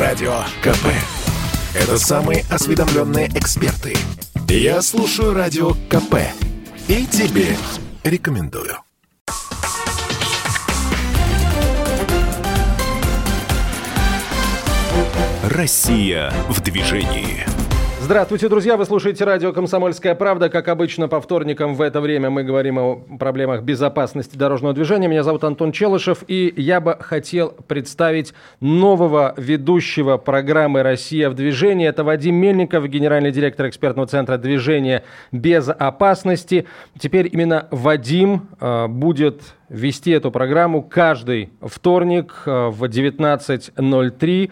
Радио КП. Это самые осведомленные эксперты. Я слушаю Радио КП. И тебе рекомендую. Россия в движении. Здравствуйте, друзья! Вы слушаете радио «Комсомольская правда». Как обычно, по вторникам в это время мы говорим о проблемах безопасности дорожного движения. Меня зовут Антон Челышев, и я бы хотел представить нового ведущего программы «Россия в движении». Это Вадим Мельников, генеральный директор экспертного центра движения безопасности. Теперь именно Вадим э, будет вести эту программу каждый вторник э, в 19.03.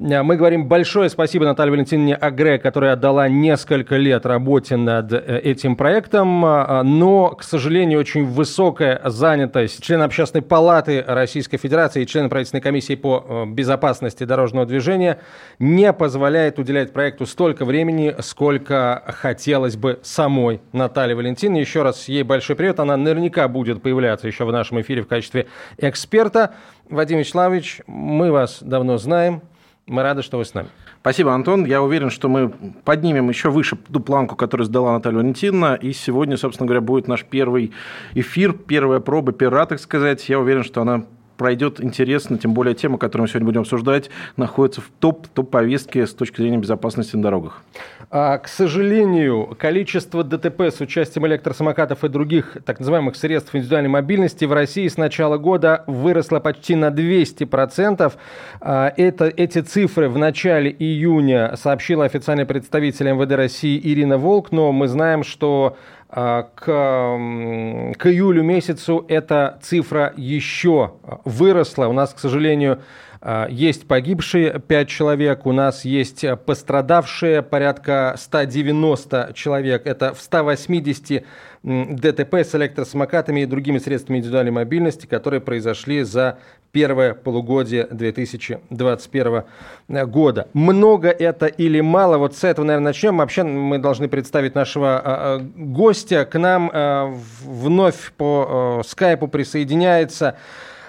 Э, мы говорим большое спасибо Наталье Валентиновне Агре, которая отдала несколько лет работе над э, этим проектом, но, к сожалению, очень высокая занятость члена Общественной палаты Российской Федерации и члена правительственной комиссии по безопасности дорожного движения не позволяет уделять проекту столько времени, сколько хотелось бы самой Наталье Валентиновне. Еще раз ей большой привет. Она наверняка будет появляться еще в нашем эфире в качестве эксперта. Вадим Вячеславович, мы вас давно знаем. Мы рады, что вы с нами. Спасибо, Антон. Я уверен, что мы поднимем еще выше ту планку, которую сдала Наталья Валентиновна. И сегодня, собственно говоря, будет наш первый эфир, первая проба пера, так сказать. Я уверен, что она пройдет интересно, тем более тема, которую мы сегодня будем обсуждать, находится в топ-топ-повестке с точки зрения безопасности на дорогах. А, к сожалению, количество ДТП с участием электросамокатов и других так называемых средств индивидуальной мобильности в России с начала года выросло почти на 200%. А, это, эти цифры в начале июня сообщила официальный представитель МВД России Ирина Волк, но мы знаем, что к, к июлю месяцу эта цифра еще выросла. У нас, к сожалению, а, есть погибшие 5 человек, у нас есть пострадавшие порядка 190 человек. Это в 180 ДТП с электросамокатами и другими средствами индивидуальной мобильности, которые произошли за первое полугодие 2021 года. Много это или мало? Вот с этого, наверное, начнем. Вообще мы должны представить нашего а, а, гостя. К нам вновь по скайпу присоединяется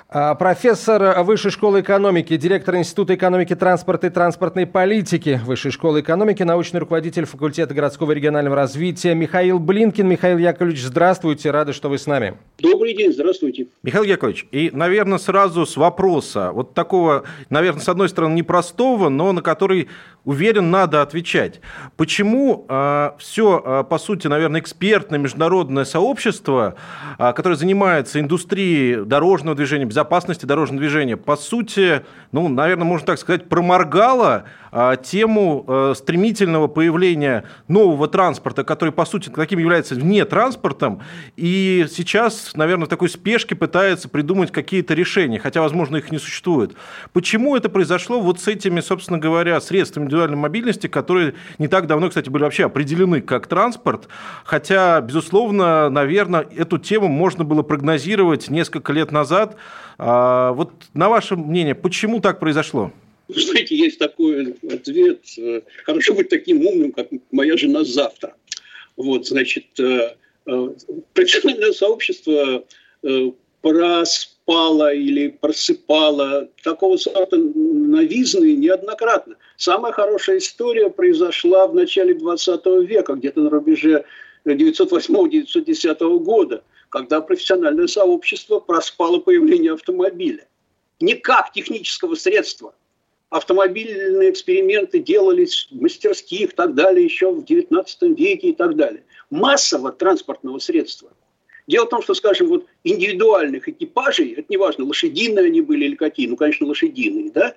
профессор Высшей школы экономики, директор Института экономики, транспорта и транспортной политики Высшей школы экономики, научный руководитель факультета городского и регионального развития Михаил Блинкин. Михаил Яковлевич, здравствуйте, рады, что вы с нами. Добрый день, здравствуйте. Михаил Яковлевич, и, наверное, сразу с вопроса, вот такого, наверное, с одной стороны, непростого, но на который уверен, надо отвечать. Почему а, все, а, по сути, наверное, экспертное международное сообщество, э, которое занимается индустрией дорожного движения, безопасности дорожного движения, по сути, ну, наверное, можно так сказать, проморгало тему стремительного появления нового транспорта, который, по сути, таким является вне транспортом, и сейчас, наверное, в такой спешке пытается придумать какие-то решения, хотя, возможно, их не существует. Почему это произошло вот с этими, собственно говоря, средствами индивидуальной мобильности, которые не так давно, кстати, были вообще определены как транспорт. Хотя, безусловно, наверное, эту тему можно было прогнозировать несколько лет назад. А, вот на ваше мнение, почему так произошло? Знаете, есть такой ответ. Э, хорошо быть таким умным, как моя жена завтра. Вот, значит, э, э, профессиональное сообщество проспало или просыпало такого сорта новизны неоднократно. Самая хорошая история произошла в начале 20 века, где-то на рубеже 908-910 года, когда профессиональное сообщество проспало появление автомобиля. Не как технического средства. Автомобильные эксперименты делались в мастерских и так далее еще в 19 веке и так далее. Массово транспортного средства. Дело в том, что, скажем, вот индивидуальных экипажей, это неважно, лошадиные они были или какие, ну, конечно, лошадиные, да,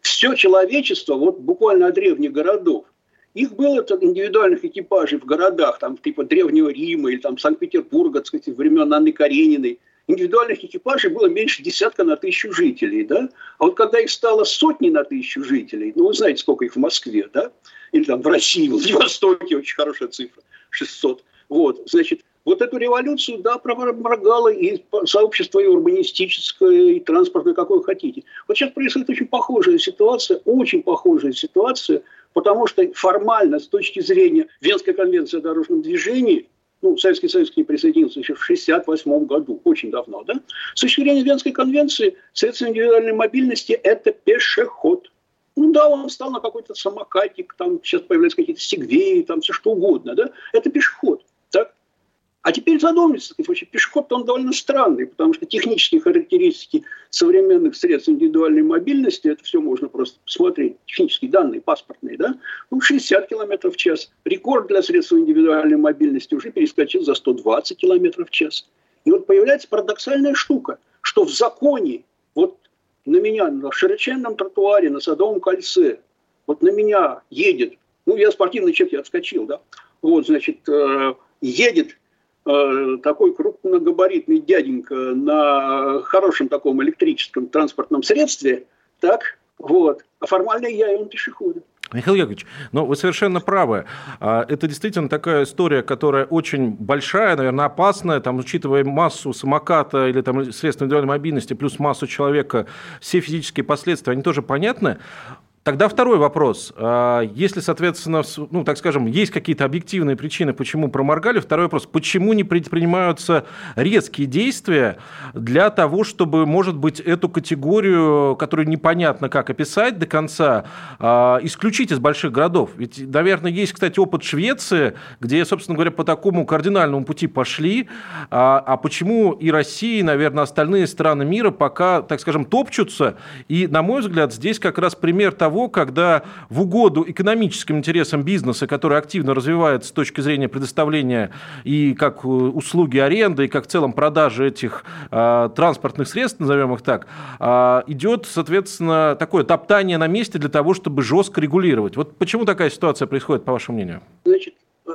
все человечество, вот буквально от древних городов, их было так, индивидуальных экипажей в городах, там, типа Древнего Рима или там Санкт-Петербурга, так сказать, времен Анны Карениной. Индивидуальных экипажей было меньше десятка на тысячу жителей, да? А вот когда их стало сотни на тысячу жителей, ну, вы знаете, сколько их в Москве, да? Или там в России, в Владивостоке очень хорошая цифра, 600. Вот, значит, вот эту революцию, да, проморгало и сообщество и урбанистическое, и транспортное, какое хотите. Вот сейчас происходит очень похожая ситуация, очень похожая ситуация, потому что формально, с точки зрения Венской конвенции о дорожном движении, ну, Советский Союз к ней присоединился еще в 1968 году, очень давно, да? С точки зрения Венской конвенции, средство индивидуальной мобильности – это пешеход. Ну да, он встал на какой-то самокатик, там сейчас появляются какие-то сегвеи, там все что угодно, да? Это пешеход? А теперь задумайтесь, вообще пешеход он довольно странный, потому что технические характеристики современных средств индивидуальной мобильности, это все можно просто посмотреть, технические данные, паспортные, да, ну, 60 км в час. Рекорд для средств индивидуальной мобильности уже перескочил за 120 км в час. И вот появляется парадоксальная штука, что в законе, вот на меня на широченном тротуаре, на Садовом кольце, вот на меня едет, ну, я спортивный человек, я отскочил, да, вот, значит, э, едет такой крупногабаритный дяденька на хорошем таком электрическом транспортном средстве, так, вот, а формально я и он пешеходы. Михаил Яковлевич, ну вы совершенно правы. А, это действительно такая история, которая очень большая, наверное, опасная, там, учитывая массу самоката или там, средств индивидуальной мобильности, плюс массу человека, все физические последствия, они тоже понятны. Тогда второй вопрос. А, если, соответственно, ну, так скажем, есть какие-то объективные причины, почему проморгали, второй вопрос. Почему не предпринимаются резкие действия для того, чтобы, может быть, эту категорию, которую непонятно как описать до конца, а, исключить из больших городов? Ведь, наверное, есть, кстати, опыт Швеции, где, собственно говоря, по такому кардинальному пути пошли. А, а почему и Россия, и, наверное, остальные страны мира пока, так скажем, топчутся? И, на мой взгляд, здесь как раз пример того, того, когда в угоду экономическим интересам бизнеса, который активно развивается с точки зрения предоставления и как э, услуги аренды, и как в целом продажи этих э, транспортных средств, назовем их так, э, идет, соответственно, такое топтание на месте для того, чтобы жестко регулировать. Вот почему такая ситуация происходит, по вашему мнению? Значит,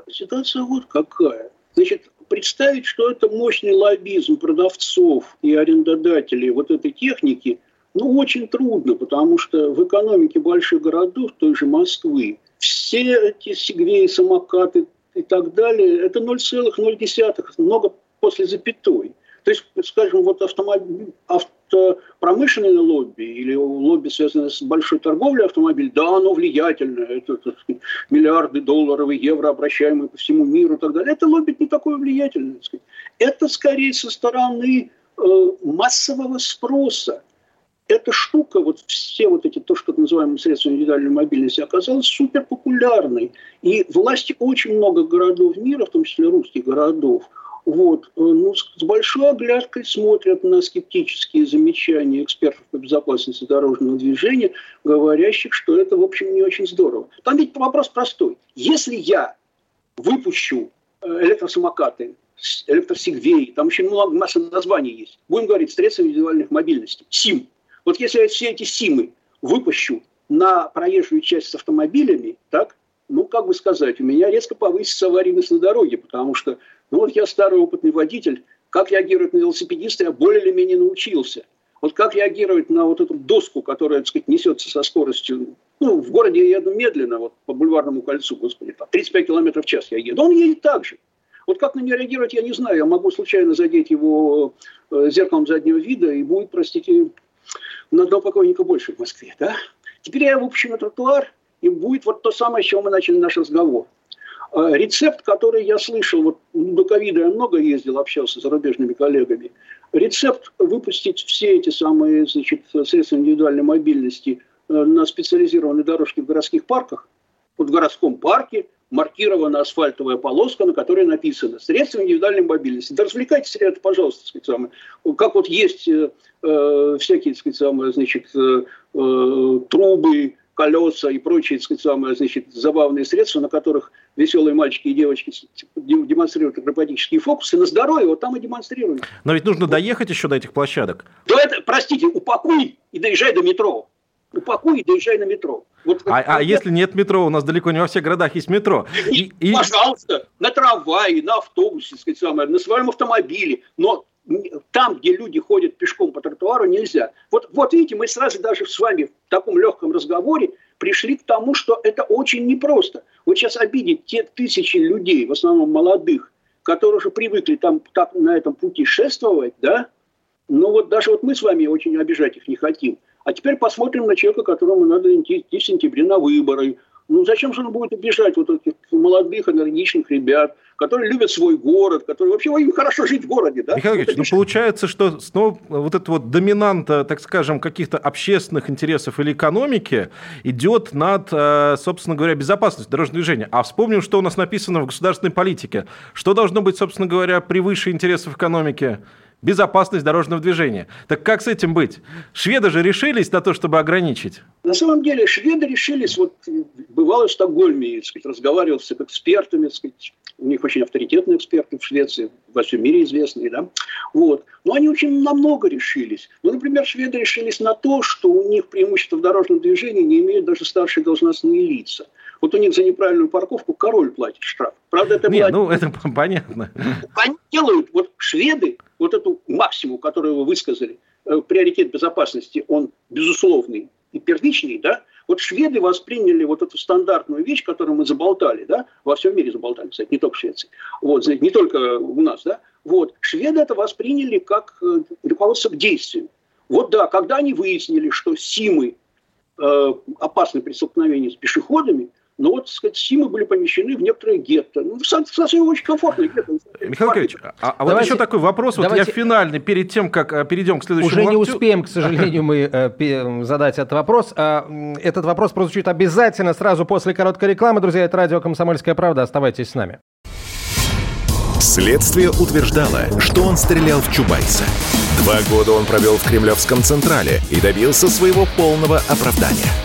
ситуация вот какая. Значит, представить, что это мощный лоббизм продавцов и арендодателей вот этой техники – ну, очень трудно, потому что в экономике больших городов, той же Москвы, все эти сегвеи, самокаты и так далее, это 0,0, много после запятой. То есть, скажем, вот автомобиль, автопромышленное лобби или лобби, связанное с большой торговлей автомобилей, да, оно влиятельное, это так миллиарды долларов и евро, обращаемые по всему миру и так далее. Это лобби не такое влиятельное. Это скорее со стороны э, массового спроса эта штука, вот все вот эти, то, что называемые средства индивидуальной мобильности, оказалась супер популярной. И власти очень много городов мира, в том числе русских городов, вот, э, ну, с большой оглядкой смотрят на скептические замечания экспертов по безопасности дорожного движения, говорящих, что это, в общем, не очень здорово. Там ведь вопрос простой. Если я выпущу э, электросамокаты, электросигвей, там очень много, масса названий есть. Будем говорить, средства индивидуальных мобильностей, СИМ. Вот если я все эти СИМы выпущу на проезжую часть с автомобилями, так, ну, как бы сказать, у меня резко повысится аварийность на дороге, потому что, ну, вот я старый опытный водитель, как реагировать на велосипедиста я более или менее научился. Вот как реагировать на вот эту доску, которая, так сказать, несется со скоростью, ну, в городе я еду медленно, вот по бульварному кольцу, господи, там, 35 км в час я еду, он едет так же. Вот как на нее реагировать, я не знаю. Я могу случайно задеть его э, зеркалом заднего вида, и будет, простите, на одного покойника больше в Москве, да? Теперь я выпущу на тротуар, и будет вот то самое, с чего мы начали наш разговор. А, рецепт, который я слышал, вот до ковида я много ездил, общался с зарубежными коллегами. Рецепт выпустить все эти самые значит, средства индивидуальной мобильности э, на специализированной дорожке в городских парках. Вот в городском парке маркирована асфальтовая полоска, на которой написано «Средства индивидуальной мобильности». Да развлекайтесь, ребята, пожалуйста, так сказать, самое. как вот есть э, э, всякие, так сказать, самые, значит, э, э, трубы, колеса и прочие, так сказать, самые, значит, забавные средства, на которых веселые мальчики и девочки демонстрируют акробатические фокусы, на здоровье вот там и демонстрируют. Но ведь нужно доехать еще до этих площадок. Да это, простите, упакуй и доезжай до метро упакуй и доезжай на метро. Вот, а, а если нет метро, у нас далеко не во всех городах есть метро. И, и... Пожалуйста, на трамвае, на автобусе, сказать, самое, на своем автомобиле, но там, где люди ходят пешком по тротуару, нельзя. Вот, вот видите, мы сразу даже с вами в таком легком разговоре пришли к тому, что это очень непросто. Вот сейчас обидеть те тысячи людей, в основном молодых, которые уже привыкли там так, на этом пути шествовать, да, ну вот даже вот мы с вами очень обижать их не хотим. А теперь посмотрим на человека, которому надо идти, идти в сентябре на выборы. Ну зачем же он будет обижать вот этих молодых, энергичных ребят, которые любят свой город, которые вообще им хорошо жить в городе. Да? Михаил Ильич, ну получается, что снова вот этот вот доминант, так скажем, каких-то общественных интересов или экономики идет над, э, собственно говоря, безопасностью дорожного движения. А вспомним, что у нас написано в государственной политике. Что должно быть, собственно говоря, превыше интересов экономики? Безопасность дорожного движения. Так как с этим быть? Шведы же решились на то, чтобы ограничить. На самом деле шведы решились, вот бывало в Стокгольме, сказать, разговаривал с экспертами, сказать, у них очень авторитетные эксперты в Швеции, во всем мире известные, да, вот. Но они очень намного решились. Ну, например, шведы решились на то, что у них преимущество в дорожном движении не имеют даже старшие должностные лица. Вот у них за неправильную парковку король платит штраф. Правда, это Нет, ну это понятно. Они делают, вот шведы, вот эту максимум, которую вы высказали, э, приоритет безопасности, он безусловный и первичный, да, вот шведы восприняли вот эту стандартную вещь, которую мы заболтали, да, во всем мире заболтали, кстати, не только в Швеции, вот, не только у нас, да, вот, шведы это восприняли как э, руководство к действию. Вот да, когда они выяснили, что СИМы э, опасны при столкновении с пешеходами, но вот, так сказать, СИМы были помещены в некоторые гетто. Ну, совсем очень комфортные гетто. Михаил Николаевич, а, а вот еще такой вопрос, давайте, вот я финальный, перед тем, как э, перейдем к следующему Уже не успеем, к сожалению, мы э, задать этот вопрос. А, этот вопрос прозвучит обязательно сразу после короткой рекламы. Друзья, это радио «Комсомольская правда». Оставайтесь с нами. Следствие утверждало, что он стрелял в Чубайса. Два года он провел в Кремлевском Централе и добился своего полного оправдания –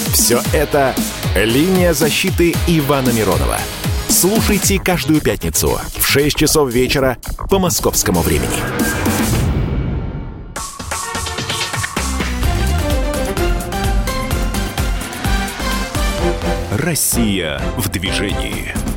Все это «Линия защиты» Ивана Миронова – Слушайте каждую пятницу в 6 часов вечера по московскому времени. Россия в движении.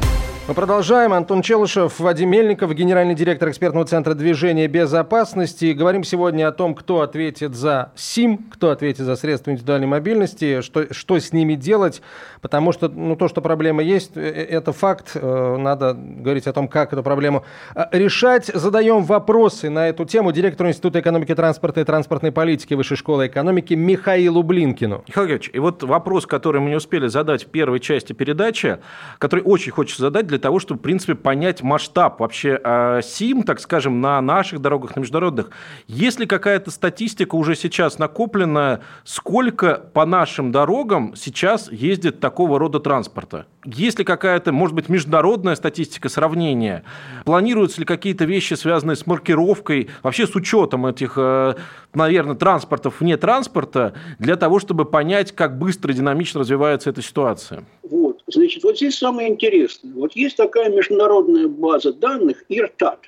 Мы продолжаем. Антон Челышев, Вадим Мельников, генеральный директор экспертного центра движения безопасности. Говорим сегодня о том, кто ответит за СИМ, кто ответит за средства индивидуальной мобильности, что, что с ними делать, потому что ну, то, что проблема есть, э, э, это факт. Э, надо говорить о том, как эту проблему решать. Задаем вопросы на эту тему директору Института экономики, транспорта и транспортной политики Высшей школы экономики Михаилу Блинкину. Михаил Георгиевич, и вот вопрос, который мы не успели задать в первой части передачи, который очень хочется задать для того, чтобы, в принципе, понять масштаб вообще э, СИМ, так скажем, на наших дорогах, на международных. Есть ли какая-то статистика уже сейчас накоплена, сколько по нашим дорогам сейчас ездит такого рода транспорта? Есть ли какая-то, может быть, международная статистика, сравнения? Планируются ли какие-то вещи, связанные с маркировкой, вообще с учетом этих, э, наверное, транспортов вне транспорта, для того, чтобы понять, как быстро и динамично развивается эта ситуация? Значит, вот здесь самое интересное. Вот есть такая международная база данных IRTAT,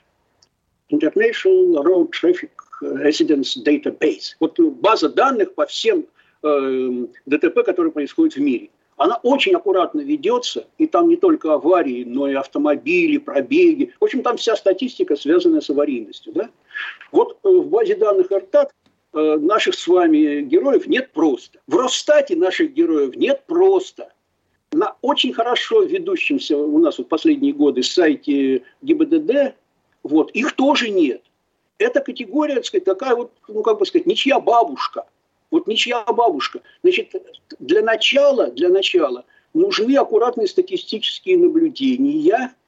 International Road Traffic Residence Database. Вот база данных по всем э, ДТП, которые происходят в мире. Она очень аккуратно ведется, и там не только аварии, но и автомобили, пробеги. В общем, там вся статистика, связанная с аварийностью. Да? Вот э, в базе данных РТАТ э, наших с вами героев нет просто. В Росстате наших героев нет просто на очень хорошо ведущемся у нас вот последние годы сайте ГИБДД, вот, их тоже нет. Эта категория, так сказать, такая вот, ну, как бы сказать, ничья бабушка. Вот ничья бабушка. Значит, для начала, для начала нужны аккуратные статистические наблюдения –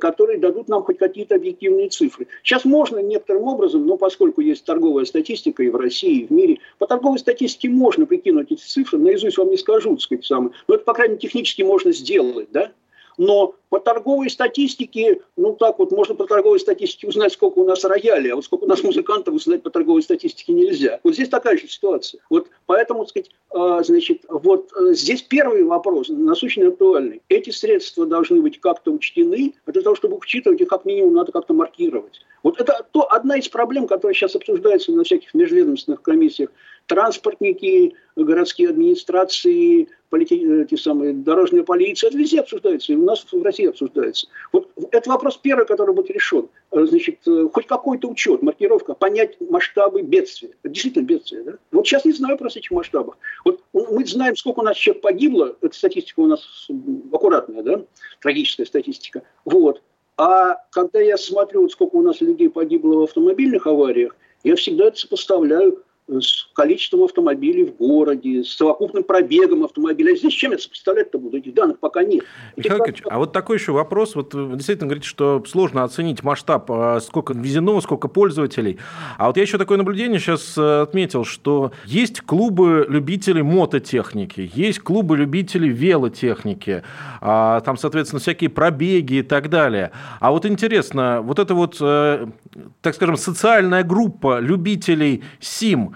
которые дадут нам хоть какие-то объективные цифры. Сейчас можно некоторым образом, но поскольку есть торговая статистика и в России, и в мире, по торговой статистике можно прикинуть эти цифры, наизусть вам не скажу, так сказать, самое, но это, по крайней мере, технически можно сделать, да? Но по торговой статистике, ну так вот, можно по торговой статистике узнать, сколько у нас роялей, а вот сколько у нас музыкантов узнать по торговой статистике нельзя. Вот здесь такая же ситуация. Вот поэтому, так сказать, а, значит, вот э, здесь первый вопрос, насущно актуальный. Эти средства должны быть как-то учтены, а для того, чтобы учитывать их, как минимум, надо как-то маркировать. Вот это то, одна из проблем, которая сейчас обсуждается на всяких межведомственных комиссиях. Транспортники, городские администрации, полити... эти самые, дорожная полиция, это везде обсуждается, и у нас в России обсуждается. Вот это вопрос первый, который будет решен. Значит, э, хоть какой-то учет, маркировка, понять масштабы бедствия. Это действительно бедствие, да? Вот сейчас не знаю про этих масштабах. Вот мы знаем, сколько у нас человек погибло, эта статистика у нас аккуратная, да, трагическая статистика. Вот. А когда я смотрю, вот сколько у нас людей погибло в автомобильных авариях, я всегда это сопоставляю с количеством автомобилей в городе, с совокупным пробегом автомобиля. А здесь чем я сопоставлять-то буду? Этих данных пока нет. Михаил Ильич, а вот такой еще вопрос. Вот вы действительно говорите, что сложно оценить масштаб, а сколько везено, сколько пользователей. А вот я еще такое наблюдение сейчас э, отметил, что есть клубы любителей мототехники, есть клубы любителей велотехники, а там, соответственно, всякие пробеги и так далее. А вот интересно, вот это вот, э, так скажем, социальная группа любителей СИМ,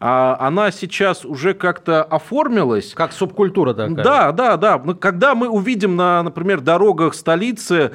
а она сейчас уже как-то оформилась. Как субкультура такая. Да, да, да. Когда мы увидим на, например, дорогах столицы,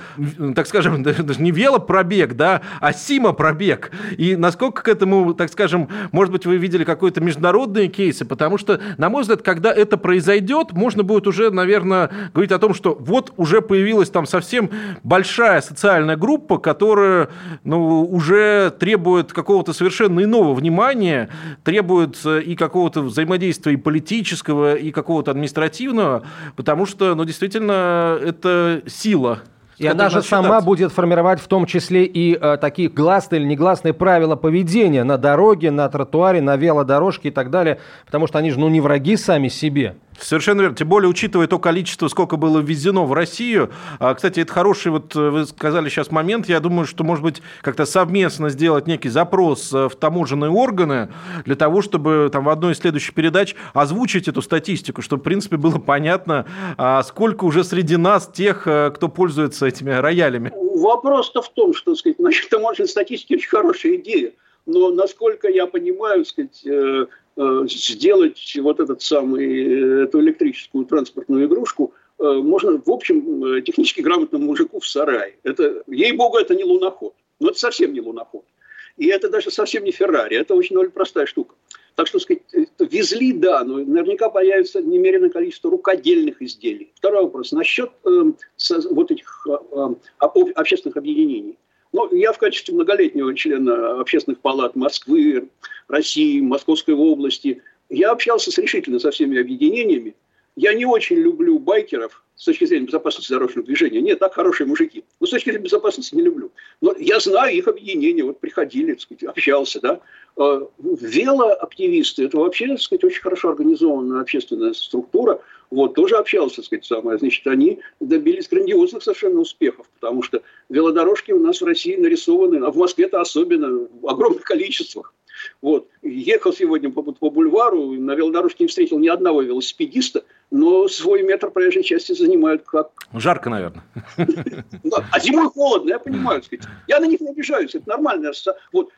так скажем, даже не велопробег, да, а сима-пробег. И насколько к этому, так скажем, может быть, вы видели какие-то международные кейсы, потому что, на мой взгляд, когда это произойдет, можно будет уже, наверное, говорить о том, что вот уже появилась там совсем большая социальная группа, которая ну, уже требует какого-то совершенно иного внимания, требует требует и какого-то взаимодействия и политического, и какого-то административного, потому что, ну, действительно, это сила и она же сама будет формировать в том числе и э, такие гласные или негласные правила поведения на дороге, на тротуаре, на велодорожке и так далее, потому что они же ну, не враги сами себе. Совершенно верно. Тем более, учитывая то количество, сколько было ввезено в Россию. А, кстати, это хороший, вот э, вы сказали сейчас момент. Я думаю, что, может быть, как-то совместно сделать некий запрос э, в таможенные органы для того, чтобы там в одной из следующих передач озвучить эту статистику, чтобы, в принципе, было понятно, а, сколько уже среди нас тех, э, кто пользуется этими роялями. Вопрос-то в том, что, сказать, насчет таможенной статистики очень хорошая идея. Но, насколько я понимаю, сказать, Э, сделать вот этот самый, э, эту электрическую транспортную игрушку э, можно, в общем, технически грамотному мужику в сарае. Это, ей-богу, это не луноход. Но это совсем не луноход. И это даже совсем не Феррари. Это очень довольно простая штука. Так что, сказать, везли, да, но наверняка появится немеренное количество рукодельных изделий. Второй вопрос. Насчет э, со, вот этих э, общественных объединений. Ну, я в качестве многолетнего члена общественных палат Москвы, России, Московской области, я общался с решительно со всеми объединениями. Я не очень люблю байкеров с точки зрения безопасности дорожного движения. Нет, так хорошие мужики. Но с точки зрения безопасности не люблю. Но я знаю их объединения. Вот приходили, так сказать, общался, да. Э, велоактивисты – это вообще, так сказать, очень хорошо организованная общественная структура. Вот, тоже общался, так сказать, самое. Значит, они добились грандиозных совершенно успехов, потому что велодорожки у нас в России нарисованы, а в Москве-то особенно, в огромных количествах. Вот. Ехал сегодня по, по бульвару, на велодорожке не встретил ни одного велосипедиста, но свой метр проезжей части занимают как... Жарко, наверное. А зимой холодно, я понимаю. Я на них не обижаюсь, это нормально. Вот.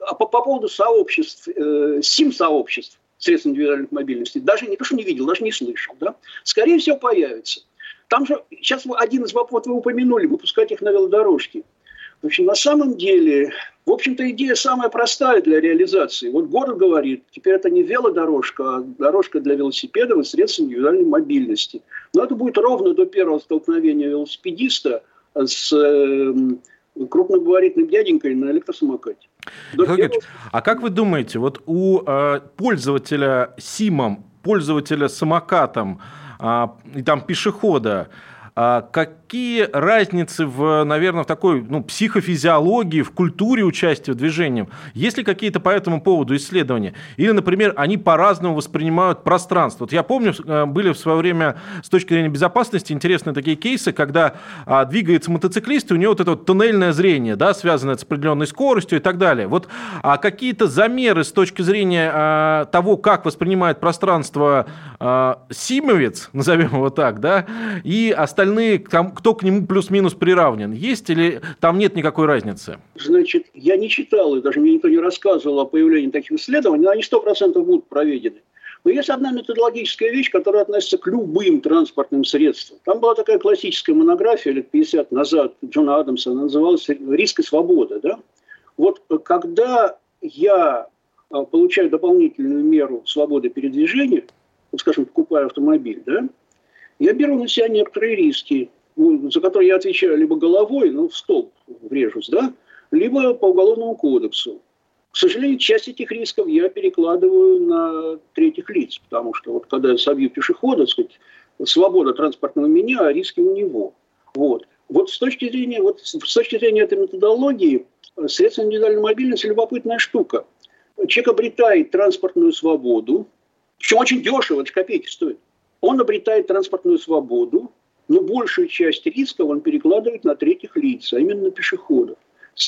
А по, по поводу сообществ, э, сим-сообществ, средств индивидуальных мобильности, даже не то, что не видел, даже не слышал. Да? Скорее всего, появится. Там же, сейчас один из вопросов вы упомянули, выпускать их на велодорожке. В общем, на самом деле, в общем-то, идея самая простая для реализации. Вот город говорит, теперь это не велодорожка, а дорожка для велосипедов и средств индивидуальной мобильности. Но это будет ровно до первого столкновения велосипедиста с э, крупногабаритным дяденькой на электросамокате. Первого... А как вы думаете, вот у э, пользователя СИМом, пользователя самокатом э, и там пешехода, а какие разницы в, наверное, в такой ну, психофизиологии, в культуре участия в движении? Есть ли какие-то по этому поводу исследования? Или, например, они по-разному воспринимают пространство? Вот я помню, э, были в свое время с точки зрения безопасности интересные такие кейсы, когда а, двигается мотоциклист, и у него вот это вот туннельное зрение, да, связанное с определенной скоростью и так далее. Вот а какие-то замеры с точки зрения а, того, как воспринимает пространство Симовец, назовем его так, да, и остальные кто к нему плюс-минус приравнен? Есть или там нет никакой разницы? Значит, я не читал, и даже мне никто не рассказывал о появлении таких исследований, но они 100% будут проведены. Но есть одна методологическая вещь, которая относится к любым транспортным средствам. Там была такая классическая монография лет 50 назад Джона Адамса, она называлась «Риск и свобода». Да? Вот когда я а, получаю дополнительную меру свободы передвижения, вот, скажем, покупаю автомобиль, да, я беру на себя некоторые риски, ну, за которые я отвечаю либо головой, ну, в столб врежусь, да, либо по уголовному кодексу. К сожалению, часть этих рисков я перекладываю на третьих лиц, потому что вот когда я собью пешехода, сказать, свобода транспортного меня, а риски у него. Вот. Вот с точки зрения, вот с точки зрения этой методологии, средства индивидуальной мобильности любопытная штука. Человек обретает транспортную свободу, причем очень дешево, это копейки стоит. Он обретает транспортную свободу, но большую часть рисков он перекладывает на третьих лиц, а именно пешеходов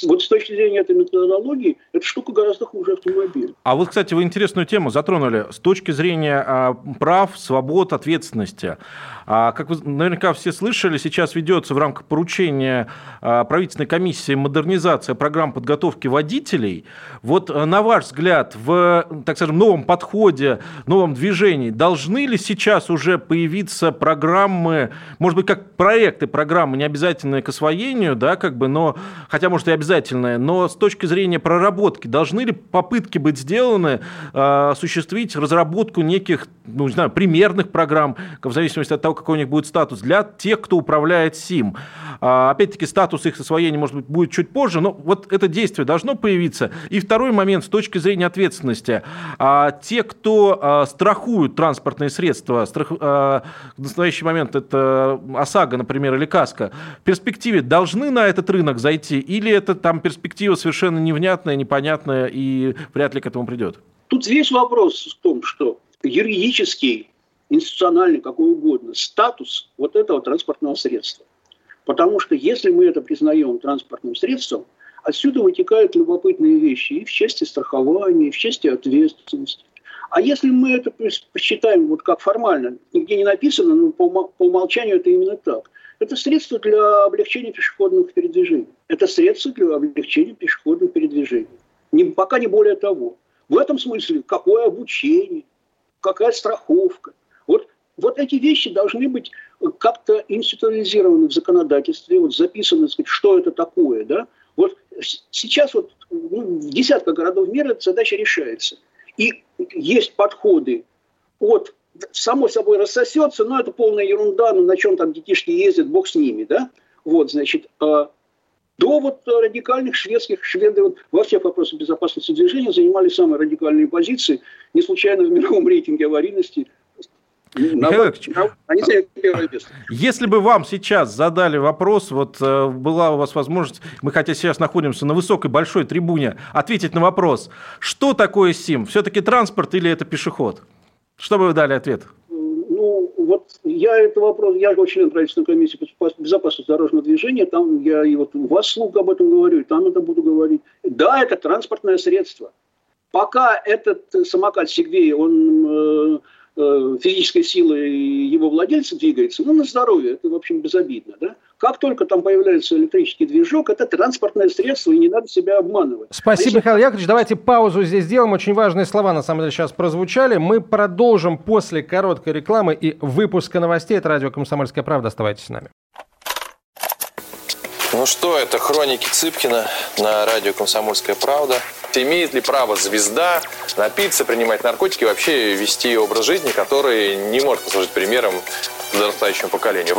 вот с точки зрения этой методологии, эта штука гораздо хуже автомобиля. А вот, кстати, вы интересную тему затронули. С точки зрения а, прав, свобод, ответственности. А, как вы наверняка все слышали, сейчас ведется в рамках поручения а, правительственной комиссии модернизация программ подготовки водителей. Вот а, на ваш взгляд, в, так скажем, новом подходе, новом движении, должны ли сейчас уже появиться программы, может быть, как проекты программы, не обязательные к освоению, да, как бы, но, хотя, может, и обязательное, но с точки зрения проработки, должны ли попытки быть сделаны э, осуществить разработку неких, ну, не знаю, примерных программ, в зависимости от того, какой у них будет статус, для тех, кто управляет СИМ. А, опять-таки, статус их освоения, может быть, будет чуть позже, но вот это действие должно появиться. И второй момент с точки зрения ответственности. А, те, кто страхуют транспортные средства, страх, а, в настоящий момент это ОСАГО, например, или КАСКО, в перспективе должны на этот рынок зайти или это там перспектива совершенно невнятная, непонятная и вряд ли к этому придет? Тут весь вопрос в том, что юридический, институциональный, какой угодно, статус вот этого транспортного средства. Потому что если мы это признаем транспортным средством, отсюда вытекают любопытные вещи и в части страхования, и в части ответственности. А если мы это посчитаем вот как формально, нигде не написано, но по, умолчанию это именно так – это средство для облегчения пешеходных передвижений. Это средство для облегчения пешеходных передвижений. Не, пока не более того. В этом смысле какое обучение, какая страховка. Вот, вот эти вещи должны быть как-то институализированы в законодательстве, вот записано, сказать, что это такое. Да? Вот сейчас вот ну, в десятках городов мира эта задача решается. И есть подходы от само собой рассосется, но это полная ерунда, ну на чем там детишки ездят, бог с ними, да? Вот, значит, э, до вот радикальных шведских, шведы вот, во всех вопросах безопасности движения занимали самые радикальные позиции, не случайно в мировом рейтинге аварийности Михаил они Если бы вам сейчас задали вопрос, вот э, была у вас возможность, мы хотя сейчас находимся на высокой большой трибуне, ответить на вопрос, что такое СИМ? Все-таки транспорт или это пешеход? Что бы вы дали ответ? Ну, вот я это вопрос, я же член правительственной комиссии по безопасности дорожного движения, там я и вот у вас слуг об этом говорю, и там это буду говорить. Да, это транспортное средство. Пока этот самокат Сигвей, он э, э, физической силой его владельца двигается, ну, на здоровье, это, в общем, безобидно, да? Как только там появляется электрический движок, это транспортное средство, и не надо себя обманывать. Спасибо, а Михаил Яковлевич. Давайте паузу здесь сделаем. Очень важные слова, на самом деле, сейчас прозвучали. Мы продолжим после короткой рекламы и выпуска новостей. Это радио «Комсомольская правда». Оставайтесь с нами. Ну что, это хроники Цыпкина на радио «Комсомольская правда». Имеет ли право звезда напиться, принимать наркотики и вообще вести образ жизни, который не может послужить примером подрастающему поколению?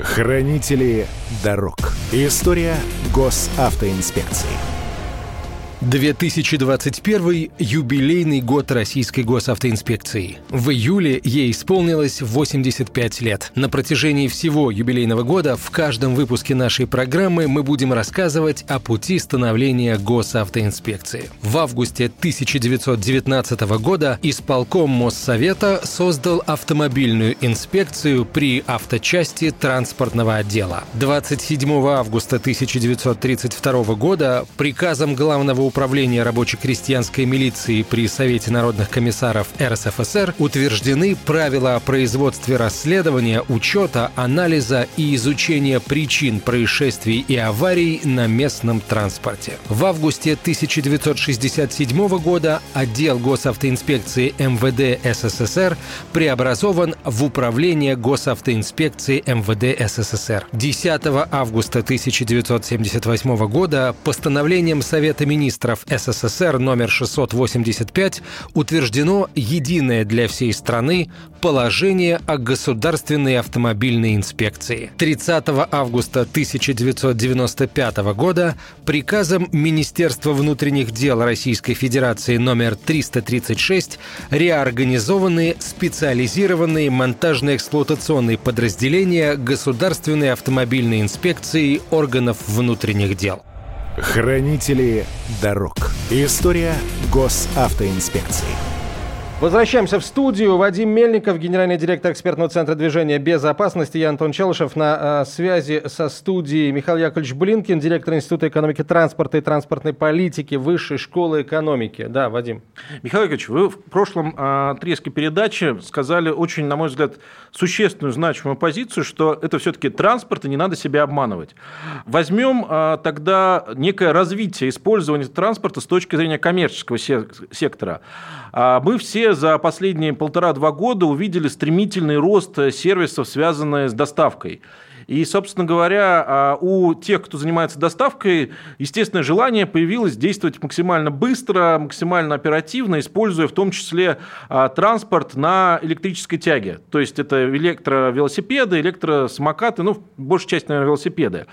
Хранители дорог. История госавтоинспекции. 2021 – юбилейный год Российской госавтоинспекции. В июле ей исполнилось 85 лет. На протяжении всего юбилейного года в каждом выпуске нашей программы мы будем рассказывать о пути становления госавтоинспекции. В августе 1919 года исполком Моссовета создал автомобильную инспекцию при авточасти транспортного отдела. 27 августа 1932 года приказом главного управления рабоче-крестьянской милиции при Совете народных комиссаров РСФСР утверждены правила о производстве расследования, учета, анализа и изучения причин происшествий и аварий на местном транспорте. В августе 1967 года отдел госавтоинспекции МВД СССР преобразован в Управление госавтоинспекции МВД СССР. 10 августа 1978 года постановлением Совета министров министров СССР номер 685 утверждено единое для всей страны положение о государственной автомобильной инспекции. 30 августа 1995 года приказом Министерства внутренних дел Российской Федерации номер 336 реорганизованы специализированные монтажно-эксплуатационные подразделения Государственной автомобильной инспекции органов внутренних дел. Хранители дорог. История госавтоинспекции. Возвращаемся в студию. Вадим Мельников, генеральный директор экспертного центра движения безопасности. Я Антон Челышев. На э, связи со студией Михаил Яковлевич Блинкин, директор Института экономики транспорта и транспортной политики Высшей школы экономики. Да, Вадим. Михаил Яковлевич, вы в прошлом э, отрезке передачи сказали очень, на мой взгляд, существенную, значимую позицию, что это все-таки транспорт, и не надо себя обманывать. Возьмем э, тогда некое развитие использования транспорта с точки зрения коммерческого сектора. А мы все за последние полтора-два года увидели стремительный рост сервисов, связанных с доставкой. И, собственно говоря, а, у тех, кто занимается доставкой, естественное желание появилось действовать максимально быстро, максимально оперативно, используя в том числе а, транспорт на электрической тяге. То есть это электровелосипеды, электросамокаты, ну, большая часть, наверное, велосипеды.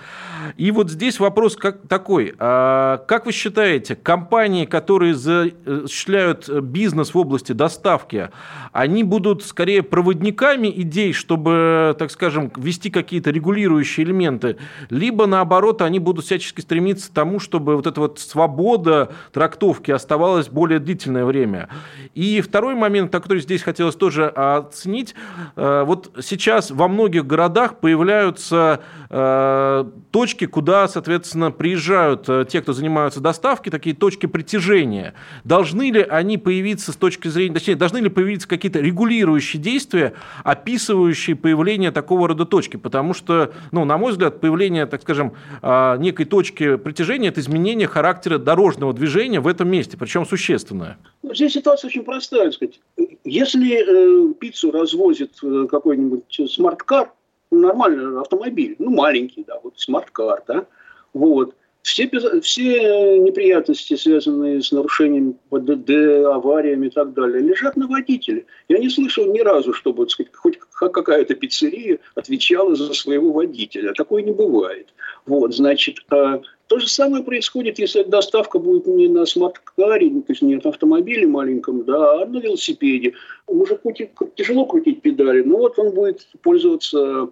И вот здесь вопрос как, такой. А, как вы считаете, компании, которые осуществляют бизнес в области доставки, они будут скорее проводниками идей, чтобы, так скажем, ввести какие-то регулирования регулирующие элементы, либо наоборот они будут всячески стремиться к тому, чтобы вот эта вот свобода трактовки оставалась более длительное время. И второй момент, который здесь хотелось тоже оценить, э, вот сейчас во многих городах появляются э, точки, куда, соответственно, приезжают э, те, кто занимаются доставкой, такие точки притяжения. Должны ли они появиться с точки зрения, точнее, должны ли появиться какие-то регулирующие действия, описывающие появление такого рода точки? Потому что что, ну, на мой взгляд, появление, так скажем, а, некой точки притяжения – это изменение характера дорожного движения в этом месте, причем существенное. Ну, здесь ситуация очень простая. Сказать. Если э, пиццу развозит э, какой-нибудь smart car, ну, нормальный автомобиль, ну, маленький, да, вот smart car, да, вот, все, все неприятности, связанные с нарушением ПДД, авариями и так далее, лежат на водителе. Я не слышал ни разу, чтобы сказать, хоть какая-то пиццерия отвечала за своего водителя. Такое не бывает. Вот, значит, а, то же самое происходит, если доставка будет не на смарт-каре, то есть не на автомобиле маленьком, да, а на велосипеде. Мужику тяжело крутить педали, но вот он будет пользоваться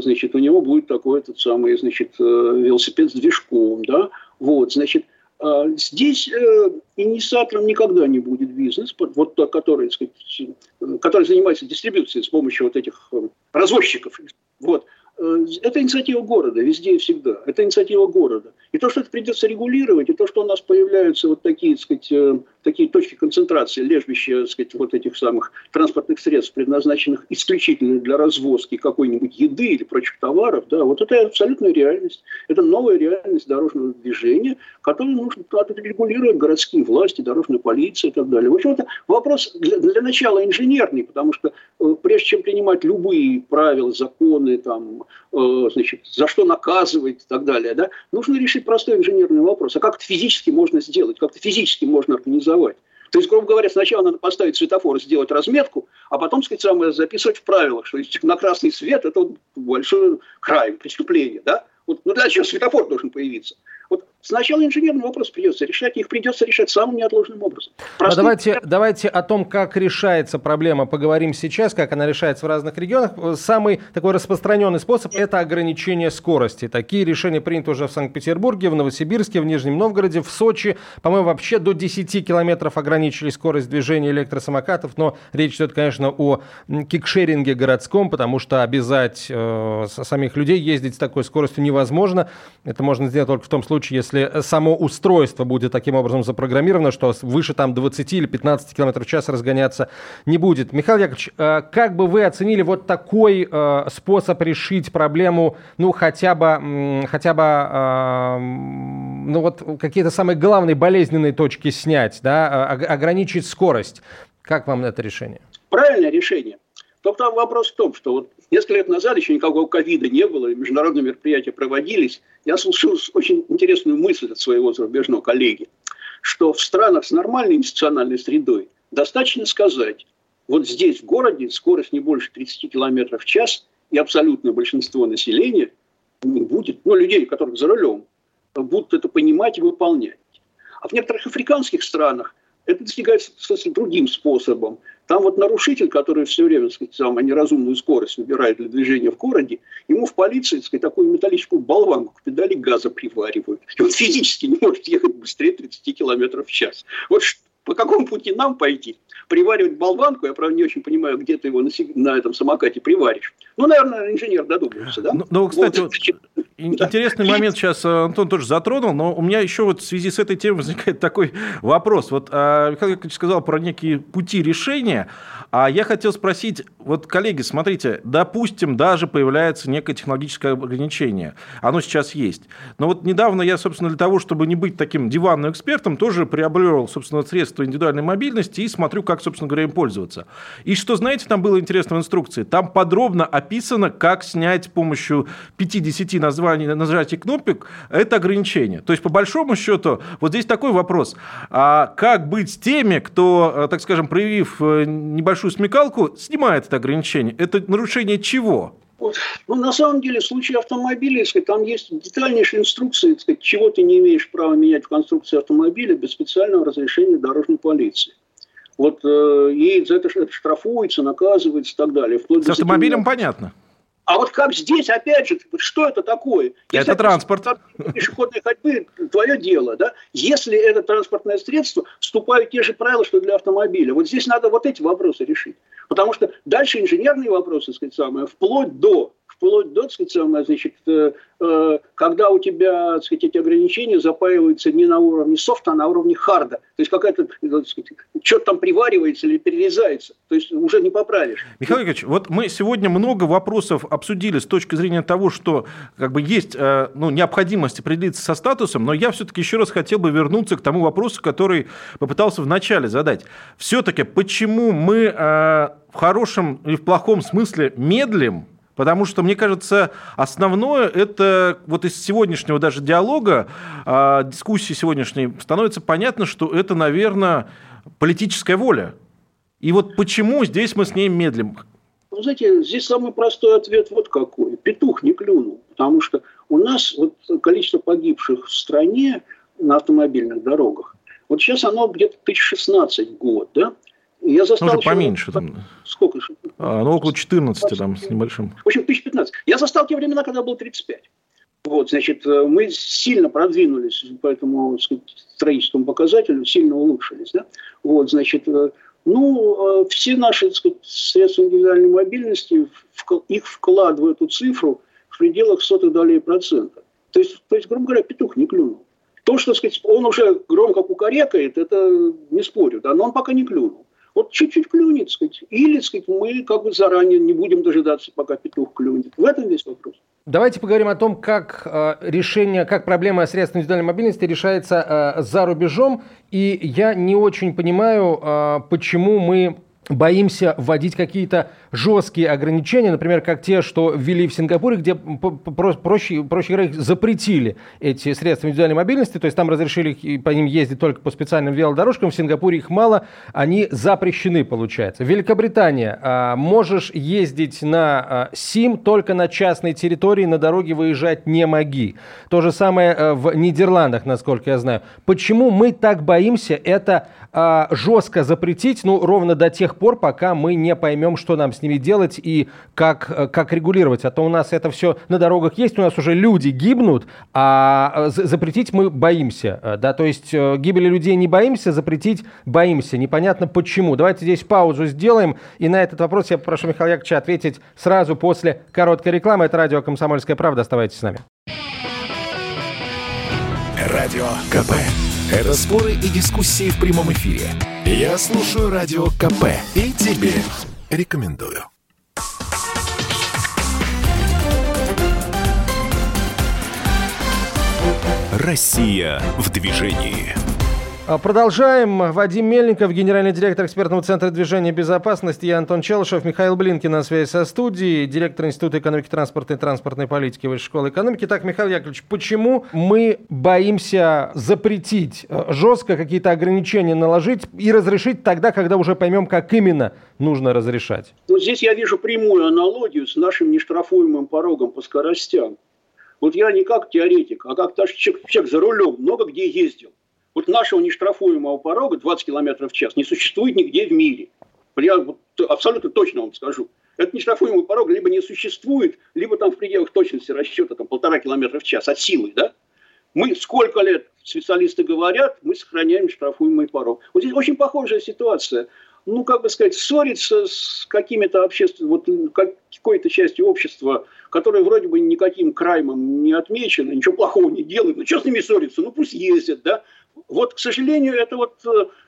значит, у него будет такой этот самый, значит, э, велосипед с движком, да, вот, значит, а Здесь э, инициатором никогда не будет бизнес, вот тот, который, сказать, который занимается дистрибуцией с помощью вот этих развозчиков. Вот. Э, это инициатива города, везде и всегда. Это инициатива города. И то, что это придется регулировать, и то, что у нас появляются вот такие, так сказать, э, такие точки концентрации, лежбища так сказать, вот этих самых транспортных средств, предназначенных исключительно для развозки какой-нибудь еды или прочих товаров, да, вот это абсолютная реальность. Это новая реальность дорожного движения, которую нужно регулировать городские власти, дорожная полиция и так далее. В общем, это вопрос для, для начала инженерный, потому что э, прежде чем принимать любые правила, законы, там, Э, значит, за что наказывать и так далее, да, нужно решить простой инженерный вопрос. А как это физически можно сделать, как это физически можно организовать? То есть, грубо говоря, сначала надо поставить светофор, сделать разметку, а потом, сказать, самое, записывать в правилах, что на красный свет – это большой край, преступление. Да? Вот, ну для чего светофор должен появиться? Сначала инженерный вопрос придется решать, их придется решать самым неотложным образом. Простым... А давайте, давайте о том, как решается проблема, поговорим сейчас, как она решается в разных регионах. Самый такой распространенный способ – это ограничение скорости. Такие решения приняты уже в Санкт-Петербурге, в Новосибирске, в Нижнем Новгороде, в Сочи. По-моему, вообще до 10 километров ограничили скорость движения электросамокатов, но речь идет, конечно, о кикшеринге городском, потому что обязать э, самих людей ездить с такой скоростью невозможно. Это можно сделать только в том случае, если если само устройство будет таким образом запрограммировано, что выше там 20 или 15 км в час разгоняться не будет. Михаил Яковлевич, э, как бы вы оценили вот такой э, способ решить проблему, ну, хотя бы, хотя бы, э, ну, вот какие-то самые главные болезненные точки снять, да, ограничить скорость? Как вам это решение? Правильное решение. Только там вопрос в том, что вот несколько лет назад еще никакого ковида не было, и международные мероприятия проводились. Я слышал очень интересную мысль от своего зарубежного коллеги, что в странах с нормальной институциональной средой достаточно сказать, вот здесь в городе скорость не больше 30 км в час, и абсолютное большинство населения не будет, ну, людей, которых за рулем, будут это понимать и выполнять. А в некоторых африканских странах это достигается, кстати, другим способом. Там вот нарушитель, который все время, так сказать, самую неразумную скорость выбирает для движения в городе, ему в полиции, так сказать, такую металлическую болванку к педали газа приваривают. И он физически не может ехать быстрее 30 км в час. Вот по какому пути нам пойти? Приваривать болванку, я, правда, не очень понимаю, где ты его на, на этом самокате приваришь. Ну, наверное, инженер додумается, да? Ну, ну кстати, вот. Интересный момент сейчас э, Антон тоже затронул, но у меня еще вот в связи с этой темой возникает такой вопрос. Вот а, Михаил Яковлевич сказал про некие пути решения, а я хотел спросить, вот, коллеги, смотрите, допустим, даже появляется некое технологическое ограничение, оно сейчас есть. Но вот недавно я, собственно, для того, чтобы не быть таким диванным экспертом, тоже приобрел, собственно, средства индивидуальной мобильности и смотрю, как, собственно говоря, им пользоваться. И что, знаете, там было интересно в инструкции? Там подробно описано, как снять с помощью 5-10 названий, нажатий кнопок это ограничение. То есть, по большому счету, вот здесь такой вопрос. А как быть с теми, кто, э, так скажем, проявив э, небольшую смекалку, снимает это ограничение? Это нарушение чего? Вот. Ну, на самом деле, в случае автомобиля, сказать, там есть детальнейшие инструкции, сказать, чего ты не имеешь права менять в конструкции автомобиля без специального разрешения дорожной полиции. Вот э, и за это штрафуется, наказывается и так далее. С автомобилем понятно. А вот как здесь, опять же, что это такое? Если это транспорт. Пешеходной ходьбы – твое дело. Да? Если это транспортное средство, вступают те же правила, что для автомобиля. Вот здесь надо вот эти вопросы решить. Потому что дальше инженерные вопросы, сказать, самое, вплоть до вплоть до, так сказать, значит, э, э, когда у тебя, так сказать, эти ограничения запаиваются не на уровне софта, а на уровне харда. То есть какая-то, что-то там приваривается или перерезается. То есть уже не поправишь. Михаил Игоревич, вот мы сегодня много вопросов обсудили с точки зрения того, что как бы есть э, ну, необходимость определиться со статусом, но я все-таки еще раз хотел бы вернуться к тому вопросу, который попытался вначале задать. Все-таки почему мы в хорошем или в плохом смысле медлим Потому что, мне кажется, основное это вот из сегодняшнего даже диалога, а, дискуссии сегодняшней, становится понятно, что это, наверное, политическая воля. И вот почему здесь мы с ней медлим? Ну, знаете, здесь самый простой ответ вот какой. Петух не клюнул. Потому что у нас вот количество погибших в стране на автомобильных дорогах, вот сейчас оно где-то 1016 год, да? Я застал ну, уже поменьше. Там. Сколько? А, ну, около 14 там с небольшим. В общем, 1015. Я застал те времена, когда было 35. Вот, значит, э, мы сильно продвинулись по этому сказать, строительскому показателю, сильно улучшились. Да? Вот, значит, э, ну, э, все наши сказать, средства индивидуальной мобильности, их вклад в эту цифру в пределах сотых долей процента. То есть, то есть, грубо говоря, петух не клюнул. То, что сказать, он уже громко кукарекает, это не спорю, да, но он пока не клюнул. Вот чуть-чуть клюнет, сказать. Или, сказать, мы как бы заранее не будем дожидаться, пока петух клюнет. В этом весь вопрос. Давайте поговорим о том, как э, решение, как проблема средств индивидуальной мобильности решается э, за рубежом. И я не очень понимаю, э, почему мы боимся вводить какие-то жесткие ограничения, например, как те, что ввели в Сингапуре, где проще, проще говоря, запретили эти средства индивидуальной мобильности, то есть там разрешили по ним ездить только по специальным велодорожкам, в Сингапуре их мало, они запрещены, получается. Великобритания, а, можешь ездить на а, СИМ только на частной территории, на дороге выезжать не моги. То же самое а, в Нидерландах, насколько я знаю. Почему мы так боимся это а, жестко запретить, ну, ровно до тех пор, пока мы не поймем, что нам с ними делать и как, э, как регулировать. А то у нас это все на дорогах есть, у нас уже люди гибнут, а э, запретить мы боимся. Э, да? То есть гибели людей не боимся, запретить боимся. Непонятно почему. Давайте здесь паузу сделаем. И на этот вопрос я попрошу Михаила Яковлевича ответить сразу после короткой рекламы. Это радио «Комсомольская правда». Оставайтесь с нами. Радио КП. Это споры и дискуссии в прямом эфире. Я слушаю Радио КП и тебе рекомендую. Россия в движении. А, продолжаем. Вадим Мельников, генеральный директор экспертного центра движения безопасности. Я Антон Челышев, Михаил Блинкин на связи со студией, директор Института экономики транспорта и транспортной политики Высшей школы экономики. Так, Михаил Яковлевич, почему мы боимся запретить э, жестко какие-то ограничения наложить и разрешить тогда, когда уже поймем, как именно нужно разрешать? Вот здесь я вижу прямую аналогию с нашим нештрафуемым порогом по скоростям. Вот я не как теоретик, а как человек, человек за рулем, много где ездил. Вот нашего нештрафуемого порога 20 км в час не существует нигде в мире. Я вот абсолютно точно вам скажу. Этот нештрафуемый порог либо не существует, либо там в пределах точности расчета там, полтора километра в час от силы. Да? Мы сколько лет, специалисты говорят, мы сохраняем штрафуемый порог. Вот здесь очень похожая ситуация. Ну, как бы сказать, ссориться с какими-то общественными, вот какой-то частью общества, которая вроде бы никаким краймом не отмечена, ничего плохого не делает, ну, что с ними ссориться? Ну, пусть ездят, да? Вот, к сожалению, это вот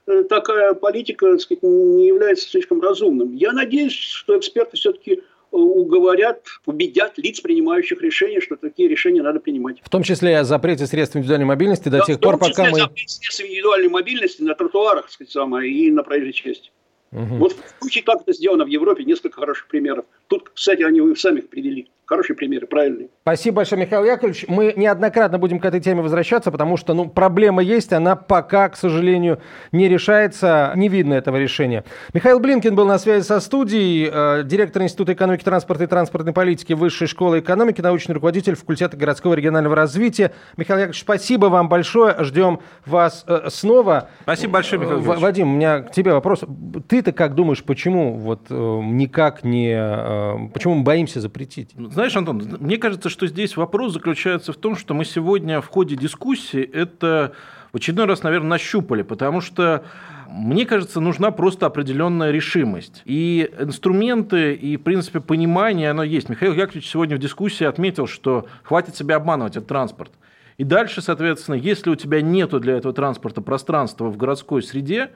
э, такая политика, так сказать, не является слишком разумным. Я надеюсь, что эксперты все-таки э, уговорят, убедят лиц, принимающих решения, что такие решения надо принимать. В том числе о запрете средств индивидуальной мобильности до да, тех пор, пока мы... запрет средств индивидуальной мобильности на тротуарах, так сказать, самое, и на проезжей части. Угу. Вот в случае, как это сделано в Европе, несколько хороших примеров. Тут, кстати, они вы сами их привели. Хорошие примеры, правильные. Спасибо большое, Михаил Яковлевич. Мы неоднократно будем к этой теме возвращаться, потому что ну, проблема есть, она пока, к сожалению, не решается, не видно этого решения. Михаил Блинкин был на связи со студией, э, директор Института экономики, транспорта и транспортной политики Высшей школы экономики, научный руководитель факультета городского и регионального развития. Михаил Яковлевич, спасибо вам большое, ждем вас э, снова. Спасибо большое, Михаил Яковлевич. Вадим, у меня к тебе вопрос. Ты-то как думаешь, почему вот э, никак не... Э, почему мы боимся запретить? Знаешь, Антон, мне кажется, что здесь вопрос заключается в том, что мы сегодня в ходе дискуссии это в очередной раз, наверное, нащупали, потому что мне кажется, нужна просто определенная решимость. И инструменты, и, в принципе, понимание, оно есть. Михаил Яковлевич сегодня в дискуссии отметил, что хватит себя обманывать, этот транспорт. И дальше, соответственно, если у тебя нету для этого транспорта пространства в городской среде,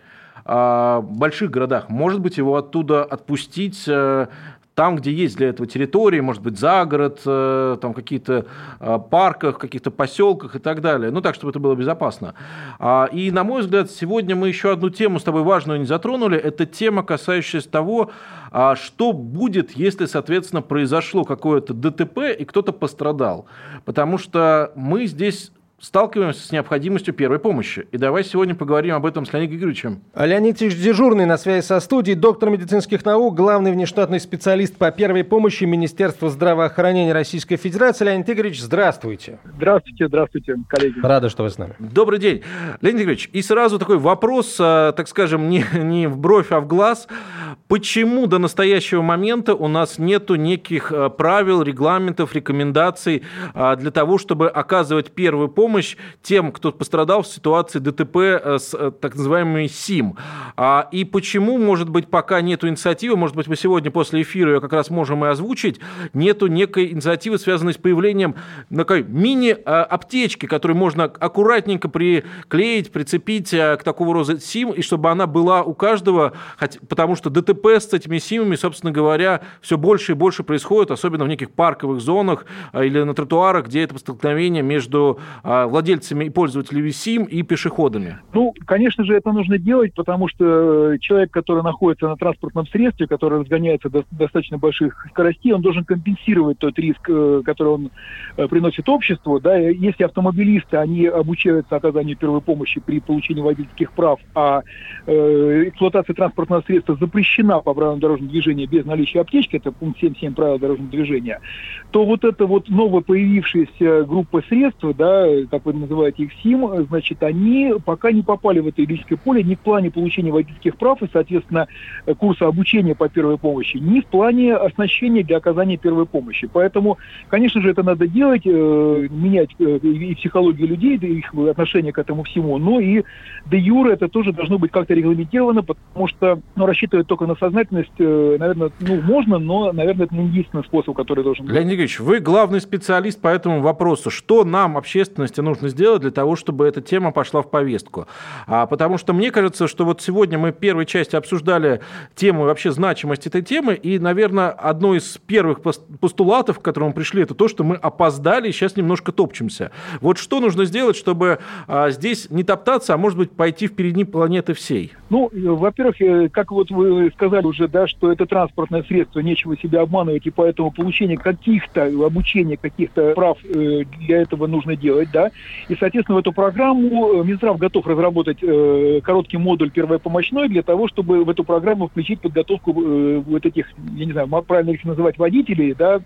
а, в больших городах, может быть, его оттуда отпустить э, там, где есть для этого территории, может быть, за город, э, там какие-то э, парках, каких-то поселках и так далее. Ну, так, чтобы это было безопасно. А, и, на мой взгляд, сегодня мы еще одну тему с тобой важную не затронули. Это тема, касающаяся того, а, что будет, если, соответственно, произошло какое-то ДТП и кто-то пострадал. Потому что мы здесь сталкиваемся с необходимостью первой помощи. И давай сегодня поговорим об этом с Леонидом Григорьевичем. Леонид Ильич Дежурный на связи со студией, доктор медицинских наук, главный внештатный специалист по первой помощи Министерства здравоохранения Российской Федерации. Леонид Игоревич, здравствуйте. Здравствуйте, здравствуйте, коллеги. Рада, что вы с нами. Добрый день. Леонид Игоревич, и сразу такой вопрос, а, так скажем, не, не в бровь, а в глаз. Почему до настоящего момента у нас нету неких а, правил, регламентов, рекомендаций а, для того, чтобы оказывать первую помощь помощь тем, кто пострадал в ситуации ДТП э, с э, так называемыми СИМ. А, и почему, может быть, пока нету инициативы, может быть, мы сегодня после эфира ее как раз можем и озвучить, нету некой инициативы, связанной с появлением такой мини-аптечки, которую можно аккуратненько приклеить, прицепить э, к такого рода СИМ, и чтобы она была у каждого, потому что ДТП с этими СИМами, собственно говоря, все больше и больше происходит, особенно в неких парковых зонах или на тротуарах, где это столкновение между а, владельцами и пользователями СИМ и пешеходами? Ну, конечно же, это нужно делать, потому что человек, который находится на транспортном средстве, который разгоняется до достаточно больших скоростей, он должен компенсировать тот риск, э, который он э, приносит обществу. Да, если автомобилисты, они обучаются оказанию первой помощи при получении водительских прав, а э, эксплуатация транспортного средства запрещена по правилам дорожного движения без наличия аптечки, это пункт 7.7 правил дорожного движения, то вот эта вот новая появившаяся группа средств, да, как вы называете их СИМ, значит, они пока не попали в это юридическое поле ни в плане получения водительских прав и, соответственно, курса обучения по первой помощи, ни в плане оснащения для оказания первой помощи. Поэтому, конечно же, это надо делать, э, менять э, и психологию людей, и их отношение к этому всему, но и де юре это тоже должно быть как-то регламентировано, потому что ну, рассчитывать только на сознательность, э, наверное, ну, можно, но, наверное, это не единственный способ, который должен быть. Леонид Ильич, вы главный специалист по этому вопросу. Что нам, общественности, нужно сделать для того, чтобы эта тема пошла в повестку? А, потому что мне кажется, что вот сегодня мы в первой части обсуждали тему вообще значимость этой темы, и, наверное, одно из первых постулатов, к которому пришли, это то, что мы опоздали и сейчас немножко топчемся. Вот что нужно сделать, чтобы а, здесь не топтаться, а может быть пойти впереди планеты всей? Ну, во-первых, э, как вот вы сказали уже, да, что это транспортное средство, нечего себя обманывать, и поэтому получение каких-то, обучение каких-то прав э, для этого нужно делать, да. И, соответственно, в эту программу э, Минздрав готов разработать короткий модуль первопомощной для того, чтобы в эту программу включить подготовку вот этих, я не знаю, правильно их называть, водителей, да,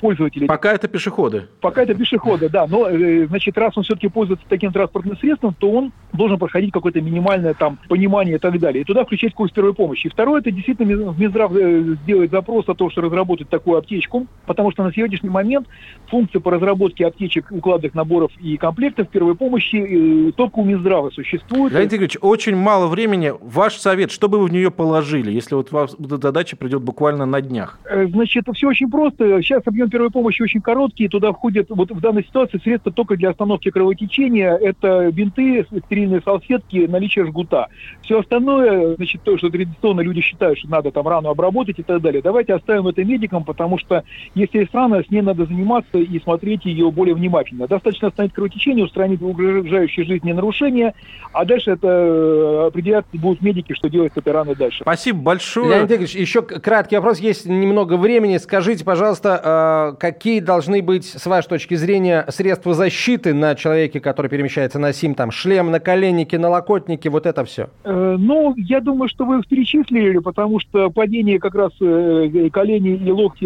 пользователей. Пока это пешеходы. Пока это пешеходы, да. Но, значит, раз он все-таки пользуется таким транспортным средством, то он должен проходить какое-то минимальное там понимание и так далее. И туда включать курс первой помощи. И второе, это действительно Минздрав э, сделает запрос о том, что разработать такую аптечку, потому что на сегодняшний момент функция по разработке аптечек, укладных наборов и комплектов первой помощи э, только у Минздрава существует. Леонид Игоревич, очень мало времени. Ваш совет, что бы вы в нее положили, если вот эта задача придет буквально на днях? Э, значит, все очень просто. Сейчас объем первой помощи очень короткий. Туда входят вот в данной ситуации средства только для остановки кровотечения. Это бинты, стерильные салфетки, наличие жгута. Все остальное, значит, то, что традиционно люди считают, что надо там рану обработать и так далее, давайте оставим это медикам, потому что если есть рана, с ней надо заниматься и смотреть ее более внимательно. Достаточно остановить кровотечение, устранить угрожающие жизни нарушения, а дальше это э, определять будут медики, что делать с этой раной дальше. Спасибо большое. Леонид Игоревич, еще краткий вопрос, есть немного времени. Скажите, пожалуйста, э, какие должны быть, с вашей точки зрения, средства защиты на человеке, который перемещается на СИМ, там, шлем, наколенники, налокотники, вот это все? Э, ну, я думаю, что вы их перечислили, потому что падение как раз колени и локти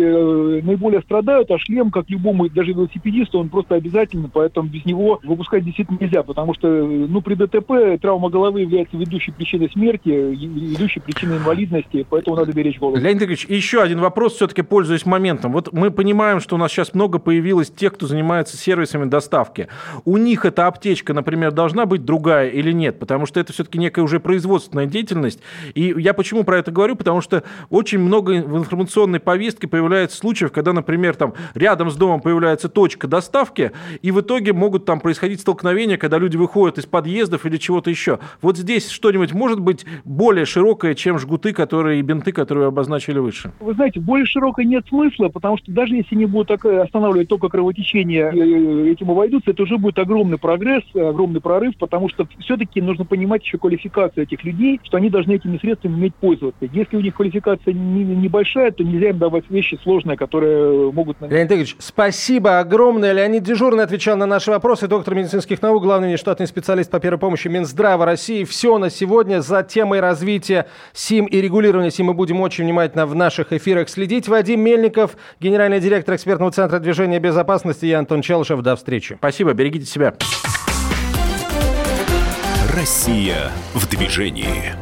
наиболее страдают, а шлем, как любому, даже велосипедисту, он просто обязательно, поэтому без него выпускать действительно нельзя, потому что, ну, при ДТП травма головы является ведущей причиной смерти, ведущей причиной инвалидности, поэтому надо беречь голову. Леонид Ильич, еще один вопрос, все-таки пользуясь моментом. Вот мы понимаем, что у нас сейчас много появилось тех, кто занимается сервисами доставки. У них эта аптечка, например, должна быть другая или нет? Потому что это все-таки некая уже производственная деятельность. И я почему про это говорю? Потому что очень много в информационной повестке появляется случаев, когда, например, там рядом с домом появляется точка доставки, и в итоге могут там происходить столкновения, когда люди выходят из подъездов или чего-то еще. Вот здесь что-нибудь может быть более широкое, чем жгуты, которые и бинты, которые вы обозначили выше? Вы знаете, более широкой нет смысла, потому что даже если не будут останавливать только кровотечение, э, этим обойдутся, это уже будет огромный прогресс, огромный прорыв, потому что все-таки нужно понимать еще квалификацию этих людей, что они должны этими средствами уметь пользоваться. Если у них квалификация небольшая, то нельзя им давать вещи сложные, которые могут... Леонид Игоревич, спасибо огромное. Леонид Дежурный отвечал на наши вопросы. Доктор медицинских наук, главный внештатный специалист по первой помощи Минздрава России. Все на сегодня. За темой развития СИМ и регулирования СИМ мы будем очень внимательно в наших эфирах следить. Вадим Мельников, генеральный директор экспертного центра движения безопасности. Я Антон Челышев. До встречи. Спасибо. Берегите себя. Россия в движении.